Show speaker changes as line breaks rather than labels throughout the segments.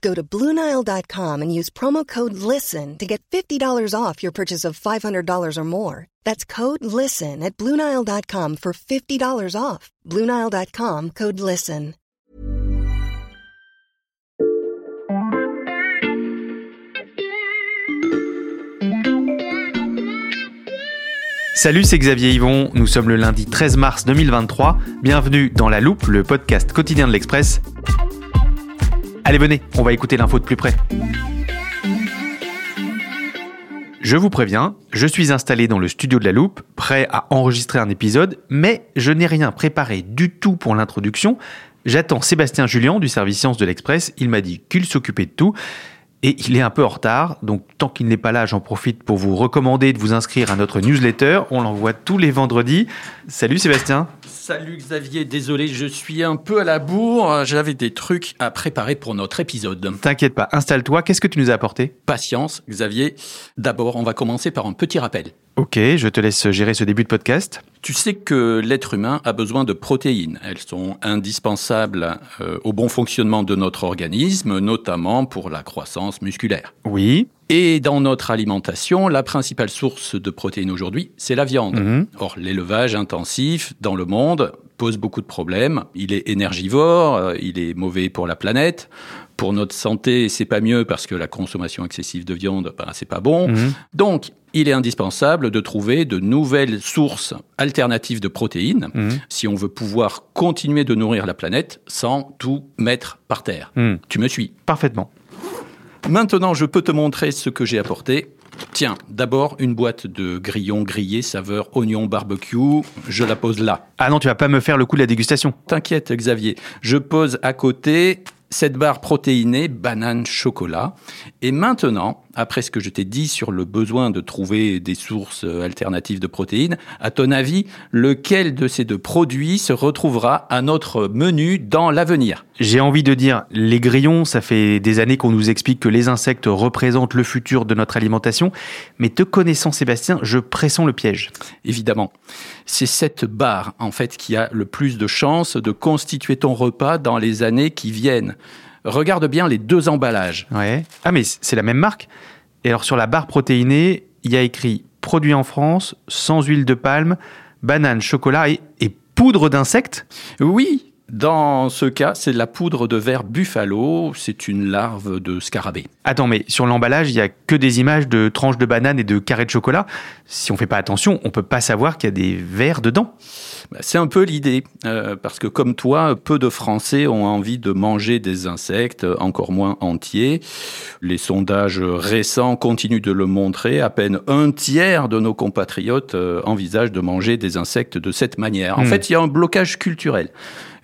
Go to BlueNile.com and use promo code LISTEN to get $50 off your purchase of $500 or more. That's code LISTEN at BlueNile.com for $50 off. BlueNile.com code LISTEN.
Salut, c'est Xavier Yvon. Nous sommes le lundi 13 mars 2023. Bienvenue dans La Loupe, le podcast quotidien de l'Express. Allez, venez, on va écouter l'info de plus près. Je vous préviens, je suis installé dans le studio de la loupe, prêt à enregistrer un épisode, mais je n'ai rien préparé du tout pour l'introduction. J'attends Sébastien Julien du service Sciences de l'Express, il m'a dit qu'il s'occupait de tout. Et il est un peu en retard, donc tant qu'il n'est pas là, j'en profite pour vous recommander de vous inscrire à notre newsletter. On l'envoie tous les vendredis. Salut Sébastien.
Salut Xavier, désolé, je suis un peu à la bourre. J'avais des trucs à préparer pour notre épisode.
T'inquiète pas, installe-toi. Qu'est-ce que tu nous as apporté?
Patience, Xavier. D'abord, on va commencer par un petit rappel.
Ok, je te laisse gérer ce début de podcast.
Tu sais que l'être humain a besoin de protéines. Elles sont indispensables euh, au bon fonctionnement de notre organisme, notamment pour la croissance musculaire.
Oui.
Et dans notre alimentation, la principale source de protéines aujourd'hui, c'est la viande.
Mhm.
Or, l'élevage intensif dans le monde pose beaucoup de problèmes. Il est énergivore, euh, il est mauvais pour la planète. Pour notre santé, c'est pas mieux parce que la consommation excessive de viande, ben, c'est pas bon.
Mhm.
Donc, il est indispensable de trouver de nouvelles sources alternatives de protéines
Mhm.
si on veut pouvoir continuer de nourrir la planète sans tout mettre par terre.
Mhm.
Tu me suis
Parfaitement.
Maintenant, je peux te montrer ce que j'ai apporté. Tiens, d'abord une boîte de grillons grillés saveur oignon barbecue. Je la pose là.
Ah non, tu vas pas me faire le coup de la dégustation.
T'inquiète, Xavier. Je pose à côté cette barre protéinée banane chocolat. Et maintenant, après ce que je t'ai dit sur le besoin de trouver des sources euh, alternatives de protéines, à ton avis, lequel de ces deux produits se retrouvera à notre menu dans l'avenir?
J'ai envie de dire, les grillons, ça fait des années qu'on nous explique que les insectes représentent le futur de notre alimentation, mais te connaissant Sébastien, je pressens le piège.
évidemment. C'est cette barre, en fait, qui a le plus de chances de constituer ton repas dans les années qui viennent. Regarde bien les deux emballages.
Ouais. Ah mais c'est la même marque Et alors sur la barre protéinée, il y a écrit produit en France, sans huile de palme, banane, chocolat et, et poudre d'insectes?
Oui, dans ce cas, c'est de la poudre de verre buffalo. C'est une larve de scarabée.
Attends, mais sur l'emballage, il y a que des images de tranches de banane et de carrés de chocolat. Si on fait pas attention, on peut pas savoir qu'il y a des vers dedans.
Bah, C'est un peu l'idée, euh, parce que comme toi, peu de Français ont envie de manger des insectes, encore moins entiers. Les sondages récents continuent de le montrer. À peine un tiers de nos compatriotes euh, envisagent de manger des insectes de cette manière. En
Hmm.
fait, il y a un blocage culturel.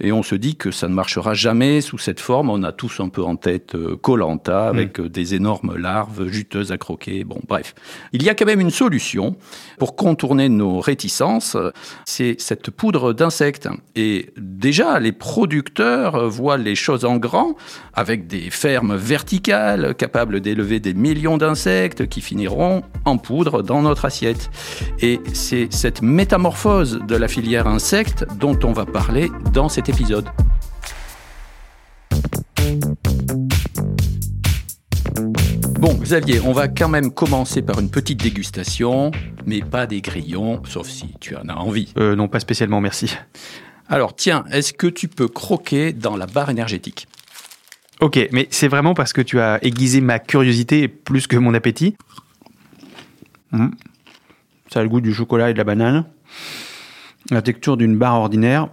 Et on se dit que ça ne marchera jamais sous cette forme. On a tous un peu en tête Colanta avec euh, des énormes larves juteuses à croquer. Bon, bref. Il y a quand même une solution pour contourner nos réticences. C'est cette poudre d'insectes. Et déjà, les producteurs euh, voient les choses en grand avec des fermes verticales capables d'élever des millions d'insectes qui finiront en poudre dans notre assiette. Et c'est cette métamorphose de la filière insectes dont on va parler dans cet épisode. Bon, Xavier, on va quand même commencer par une petite dégustation, mais pas des grillons, sauf si tu en as envie.
Euh, non, pas spécialement, merci.
Alors, tiens, est-ce que tu peux croquer dans la barre énergétique?
Ok, mais c'est vraiment parce que tu as aiguisé ma curiosité plus que mon appétit. Hmm. Ça a le goût du chocolat et de la banane. La texture d'une barre ordinaire.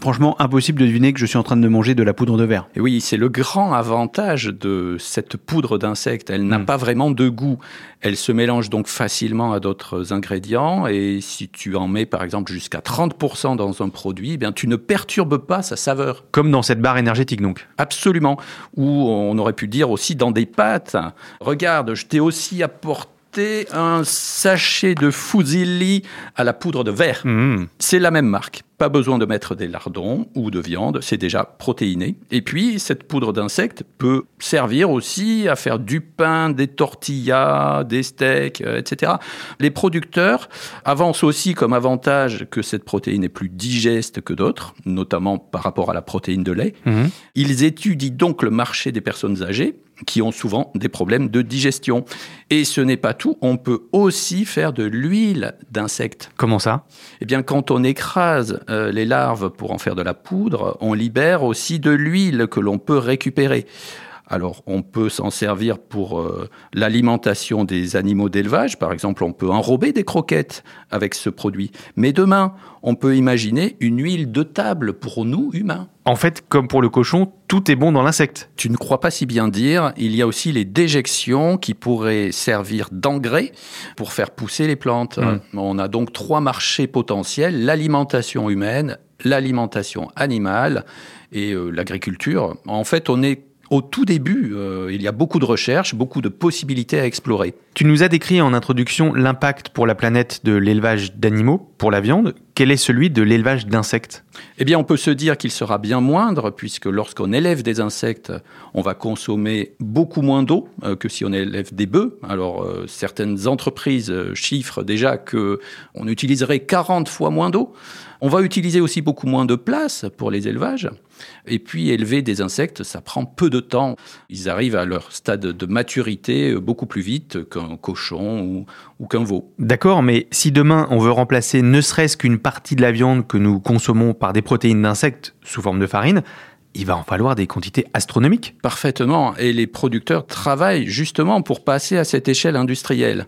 Franchement, impossible de deviner que je suis en train de manger de la poudre de verre.
Et oui, c'est le grand avantage de cette poudre d'insectes. Elle n'a
Mm.
pas vraiment de goût. Elle se mélange donc facilement à d'autres ingrédients. Et si tu en mets par exemple jusqu'à 30% dans un produit, eh bien tu ne perturbes pas sa saveur.
Comme dans cette barre énergétique, donc.
Absolument. Ou on aurait pu dire aussi dans des pâtes. Regarde, je t'ai aussi apporté un sachet de fusilli à la poudre de verre.
Mmh.
C'est la même marque. Pas besoin de mettre des lardons ou de viande, c'est déjà protéiné. Et puis, cette poudre d'insectes peut servir aussi à faire du pain, des tortillas, des steaks, euh, etc. Les producteurs avancent aussi comme avantage que cette protéine est plus digeste que d'autres, notamment par rapport à la protéine de lait.
Mhm.
Ils étudient donc le marché des personnes âgées qui ont souvent des problèmes de digestion. Et ce n'est pas tout, on peut aussi faire de l'huile d'insectes.
Comment ça?
Eh bien, quand on écrase euh, les larves pour en faire de la poudre, on libère aussi de l'huile que l'on peut récupérer. Alors, on peut s'en servir pour euh, l'alimentation des animaux d'élevage. Par exemple, on peut enrober des croquettes avec ce produit. Mais demain, on peut imaginer une huile de table pour nous, humains.
En fait, comme pour le cochon, tout est bon dans l'insecte.
Tu ne crois pas si bien dire, il y a aussi les déjections qui pourraient servir d'engrais pour faire pousser les plantes.
Mm.
On a donc trois marchés potentiels, l'alimentation humaine, l'alimentation animale et euh, l'agriculture. En fait, on est au tout début, euh, il y a beaucoup de recherches, beaucoup de possibilités à explorer.
Tu nous as décrit en introduction l'impact pour la planète de l'élevage d'animaux pour la viande. Quel est celui de l'élevage d'insectes?
Eh bien, on peut se dire qu'il sera bien moindre, puisque lorsqu'on élève des insectes, on va consommer beaucoup moins d'eau euh, que si on élève des bœufs. Alors, euh, certaines entreprises euh, chiffrent déjà que on utiliserait 40 fois moins d'eau. On va utiliser aussi beaucoup moins de place pour les élevages. Et puis, élever des insectes, ça prend peu de temps. Ils arrivent à leur stade de maturité beaucoup plus vite qu'un cochon ou, ou qu'un veau.
D'accord, mais si demain on veut remplacer ne serait-ce qu'une partie de la viande que nous consommons par des protéines d'insectes sous forme de farine, il va en falloir des quantités astronomiques.
Parfaitement. Et les producteurs travaillent justement pour passer à cette échelle industrielle.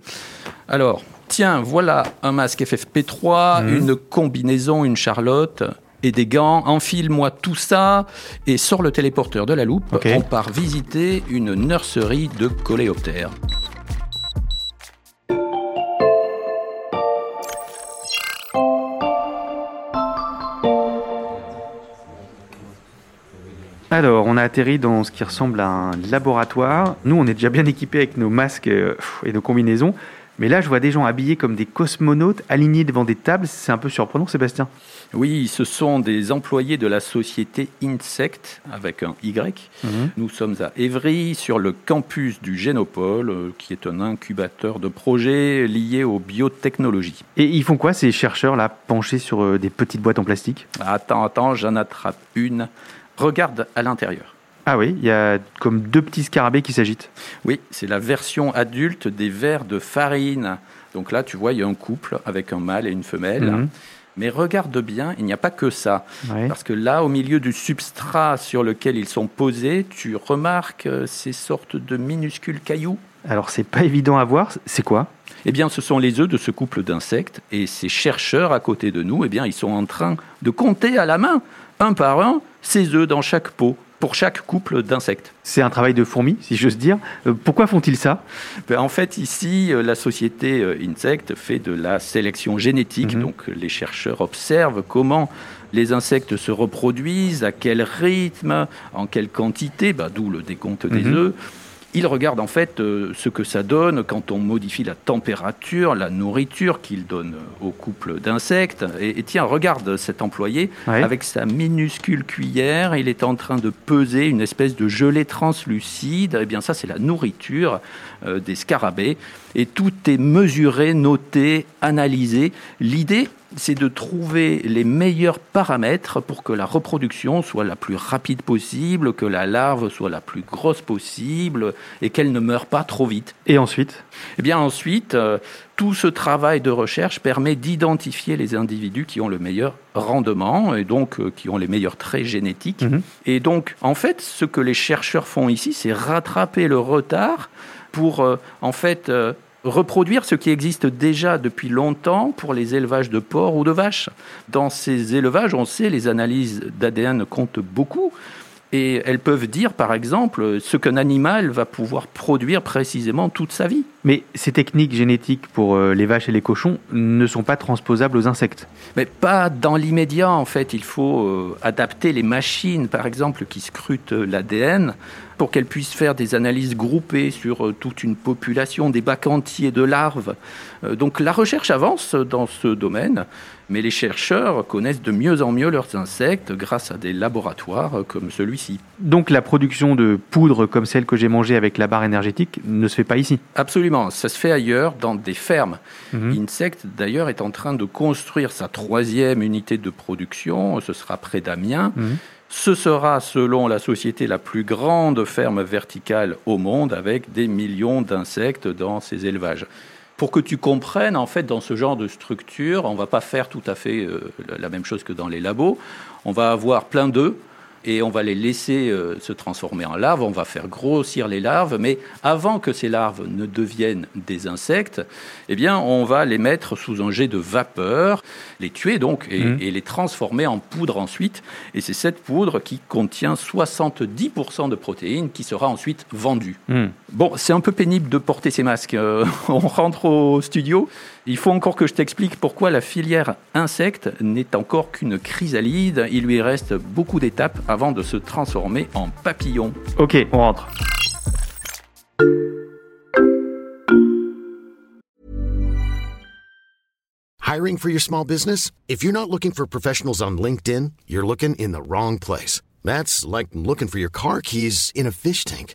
Alors, tiens, voilà un masque FFP3,
Mhm.
une combinaison, une charlotte et des gants. Enfile-moi tout ça et sors le téléporteur de la loupe. On part visiter une nurserie de coléoptères.
Alors, on a atterri dans ce qui ressemble à un laboratoire. Nous, on est déjà bien équipés avec nos masques euh, et nos combinaisons. Mais là, je vois des gens habillés comme des cosmonautes, alignés devant des tables. C'est un peu surprenant, Sébastien.
Oui, ce sont des employés de la société Insect avec un Y. Nous sommes à Évry, sur le campus du Génopole, euh, qui est un incubateur de projets liés aux biotechnologies.
Et ils font quoi, ces chercheurs-là, penchés sur euh, des petites boîtes en plastique?
Attends, attends, j'en attrape une. Regarde à l'intérieur.
Ah oui, il y a comme deux petits scarabées qui s'agitent.
Oui, c'est la version adulte des vers de farine. Donc là, tu vois, il y a un couple avec un mâle et une femelle.
Mhm.
Mais regarde bien, il n'y a pas que ça.
Ouais.
Parce que là, au milieu du substrat sur lequel ils sont posés, tu remarques euh, ces sortes de minuscules cailloux.
Alors, c'est pas évident à voir. C'est quoi?
Eh bien, ce sont les œufs de ce couple d'insectes. Et ces chercheurs à côté de nous, eh bien, ils sont en train de compter à la main, un par un, ces œufs dans chaque pot, pour chaque couple d'insectes.
C'est un travail de fourmi, si j'ose dire. Euh, pourquoi font-ils ça?
Ben, En fait, ici, euh, la société euh, Insect fait de la sélection génétique.
Mhm.
Donc, les chercheurs observent comment les insectes se reproduisent, à quel rythme, en quelle quantité, ben, d'où le décompte des
Mhm.
œufs. Ils regardent en fait euh, ce que ça donne quand on modifie la température, la nourriture qu'ils donnent au couple d'insectes. Et, et tiens, regarde cet employé avec sa minuscule cuillère, il est en train de peser une espèce de gelée translucide. Eh bien, ça, c'est la nourriture euh, des scarabées. Et tout est mesuré, noté, analysé. L'idée, c'est de trouver les meilleurs paramètres pour que la reproduction soit la plus rapide possible, que la larve soit la plus grosse possible et qu'elle ne meure pas trop vite.
Et ensuite?
Eh bien ensuite, euh, tout ce travail de recherche permet d'identifier les individus qui ont le meilleur rendement et donc euh, qui ont les meilleurs traits génétiques.
Mhm.
Et donc, en fait, ce que les chercheurs font ici, c'est rattraper le retard pour, euh, en fait, euh, reproduire ce qui existe déjà depuis longtemps pour les élevages de porcs ou de vaches. Dans ces élevages, on sait, les analyses d'ADN comptent beaucoup. Et elles peuvent dire, par exemple, ce qu'un animal va pouvoir produire précisément toute sa vie.
Mais ces techniques génétiques pour euh, les vaches et les cochons ne sont pas transposables aux insectes
Mais pas dans l'immédiat, en fait. Il faut euh, adapter les machines, par exemple, qui scrutent l'ADN pour qu'elles puissent faire des analyses groupées sur euh, toute une population, des bacs entiers de larves. Donc la recherche avance dans ce domaine. Mais les chercheurs connaissent de mieux en mieux leurs insectes grâce à des laboratoires comme celui-ci.
Donc la production de poudre comme celle que j'ai mangée avec la barre énergétique ne se fait pas ici
Absolument, ça se fait ailleurs, dans des fermes. Mhm. Insect d'ailleurs est en train de construire sa troisième unité de production, ce sera près d'Amiens. Mhm. Ce sera, selon la société, la plus grande ferme verticale au monde avec des millions d'insectes dans ses élevages pour que tu comprennes, en fait, dans ce genre de structure, on ne va pas faire tout à fait euh, la même chose que dans les labos. On va avoir plein d'œufs et on va les laisser euh, se transformer en larves, on va faire grossir les larves, mais avant que ces larves ne deviennent des insectes, eh bien, on va les mettre sous un jet de vapeur, les tuer donc, et, mmh. les transformer en poudre ensuite. Et c'est cette poudre qui contient 70% de protéines qui sera ensuite vendue. Mmh. Bon, c'est un peu pénible de porter ces masques. Euh, on rentre au studio. Il faut encore que je t'explique pourquoi la filière insecte n'est encore qu'une chrysalide. Il lui reste beaucoup d'étapes avant de se transformer en papillon.
Ok, on rentre.
Hiring for your small business? If you're not looking for professionals on LinkedIn, you're looking in the wrong place. That's like looking for your car keys in a fish tank.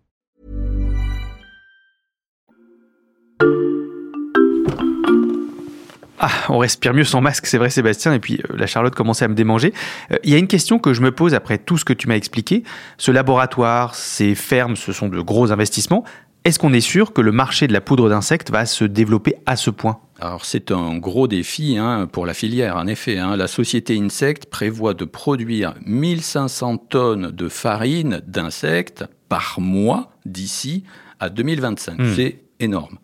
Ah, on respire mieux sans masque, c'est vrai Sébastien, et puis euh, la Charlotte commençait à me démanger. Euh, il y a une question que je me pose après tout ce que tu m'as expliqué. Ce laboratoire, ces fermes, ce sont de gros investissements. Est-ce qu'on est sûr que le marché de la poudre d'insectes va se développer à ce point?
Alors c'est un gros défi hein, pour la filière, en effet. Hein. La société Insect prévoit de produire 1500 tonnes de farine d'insectes par mois d'ici à 2025. Hmm. C'est énorme.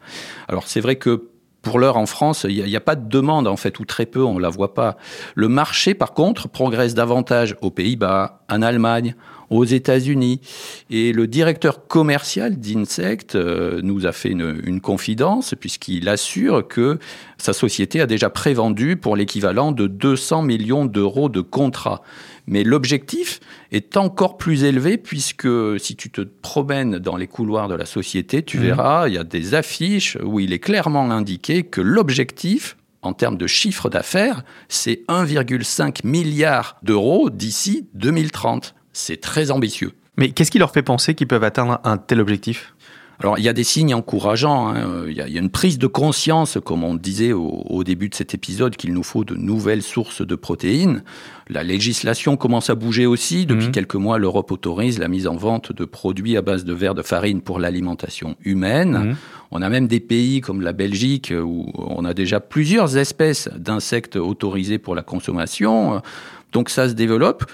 Alors c'est vrai que pour l'heure en France, il n'y a, pas de demande en fait, ou très peu, on ne la voit pas. Le marché, par contre, progresse davantage aux Pays-Bas, en Allemagne, aux États-Unis. Et le directeur commercial d'Insect euh, nous a fait une, une confidence puisqu'il assure que sa société a déjà prévendu pour l'équivalent de 200 millions d'euros de contrats. Mais l'objectif est encore plus élevé puisque si tu te promènes dans les couloirs de la société, tu mmh. verras, il y a des affiches où il est clairement indiqué que l'objectif en termes de chiffre d'affaires, c'est 1,5 milliard d'euros d'ici 2030. C'est très ambitieux.
Mais qu'est-ce qui leur fait penser qu'ils peuvent atteindre un tel objectif?
Alors, il y a des signes encourageants. Hein. Il, y a, une prise de conscience, comme on disait au, début de cet épisode, qu'il nous faut de nouvelles sources de protéines. La législation commence à bouger aussi. Depuis mmh. quelques mois, l'Europe autorise la mise en vente de produits à base de verre de farine pour l'alimentation humaine. Mmh. On a même des pays comme la Belgique où on a déjà plusieurs espèces d'insectes autorisées pour la consommation. Donc ça se développe.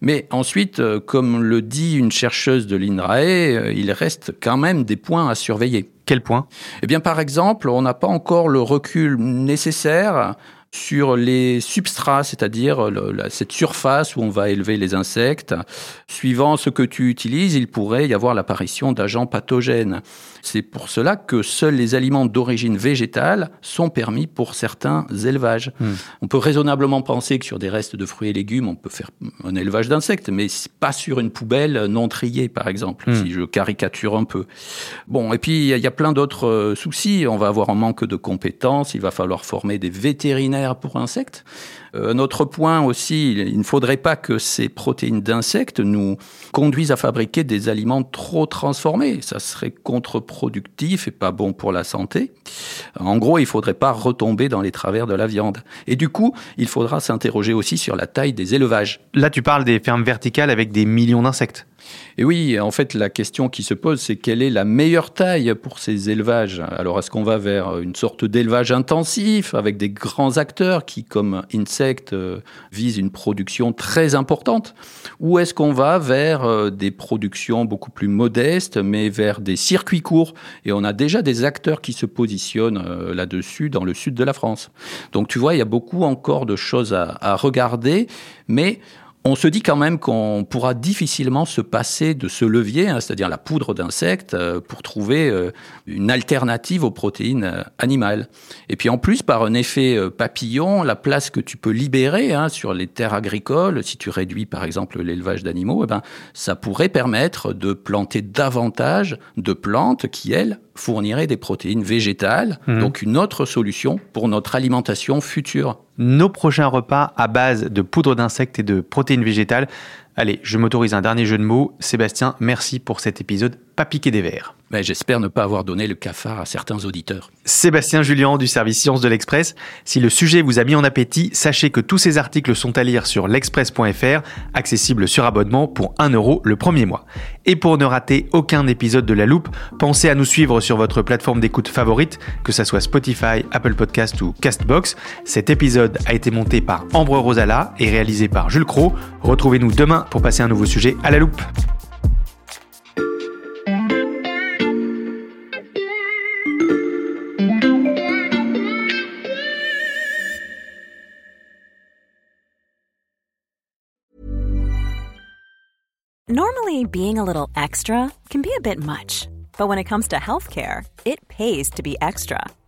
Mais ensuite, euh, comme le dit une chercheuse de l'INRAE, euh, il reste quand même des points à surveiller.
Quel point
Eh bien, par exemple, on n'a pas encore le recul nécessaire sur les substrats, c'est-à-dire cette surface où on va élever les insectes. Suivant ce que tu utilises, il pourrait y avoir l'apparition d'agents pathogènes. C'est pour cela que seuls les aliments d'origine végétale sont permis pour certains élevages. Hmm. On peut raisonnablement penser que sur des restes de fruits et légumes, on peut faire un élevage d'insectes, mais pas sur une poubelle non triée, par exemple, hmm. si je caricature un peu. Bon, et puis il y a plein d'autres euh, soucis. On va avoir un manque de compétences. Il va falloir former des vétérinaires pour insectes. Un autre point aussi, il ne faudrait pas que ces protéines d'insectes nous conduisent à fabriquer des aliments trop transformés. Ça serait contre-productif et pas bon pour la santé. En gros, il ne faudrait pas retomber dans les travers de la viande. Et du coup, il faudra s'interroger aussi sur la taille des élevages.
Là, tu parles des fermes verticales avec des millions d'insectes.
Et oui, en fait, la question qui se pose, c'est quelle est la meilleure taille pour ces élevages? Alors, est-ce qu'on va vers une sorte d'élevage intensif avec des grands acteurs qui, comme Insect, euh, visent une production très importante? Ou est-ce qu'on va vers euh, des productions beaucoup plus modestes, mais vers des circuits courts? Et on a déjà des acteurs qui se positionnent euh, là-dessus dans le sud de la France. Donc, tu vois, il y a beaucoup encore de choses à, à regarder, mais on se dit quand même qu'on pourra difficilement se passer de ce levier, hein, c'est-à-dire la poudre d'insectes, euh, pour trouver euh, une alternative aux protéines euh, animales. Et puis en plus, par un effet papillon, la place que tu peux libérer hein, sur les terres agricoles, si tu réduis par exemple l'élevage d'animaux, eh ben, ça pourrait permettre de planter davantage de plantes qui, elles, fourniraient des protéines végétales, mmh. donc une autre solution pour notre alimentation future
nos prochains repas à base de poudre d'insectes et de protéines végétales. Allez, je m'autorise un dernier jeu de mots. Sébastien, merci pour cet épisode pas piqué des verres.
Mais j'espère ne pas avoir donné le cafard à certains auditeurs.
Sébastien Julien du service Sciences de l'Express. Si le sujet vous a mis en appétit, sachez que tous ces articles sont à lire sur l'express.fr, accessible sur abonnement pour 1 euro le premier mois. Et pour ne rater aucun épisode de La Loupe, pensez à nous suivre sur votre plateforme d'écoute favorite, que ce soit Spotify, Apple Podcast ou Castbox. Cet épisode a été monté par Ambre Rosala et réalisé par Jules Cro. Retrouvez-nous demain pour passer un nouveau sujet à La Loupe.
Normally, being a little extra can be a bit much, but when it comes to healthcare, it pays to be extra.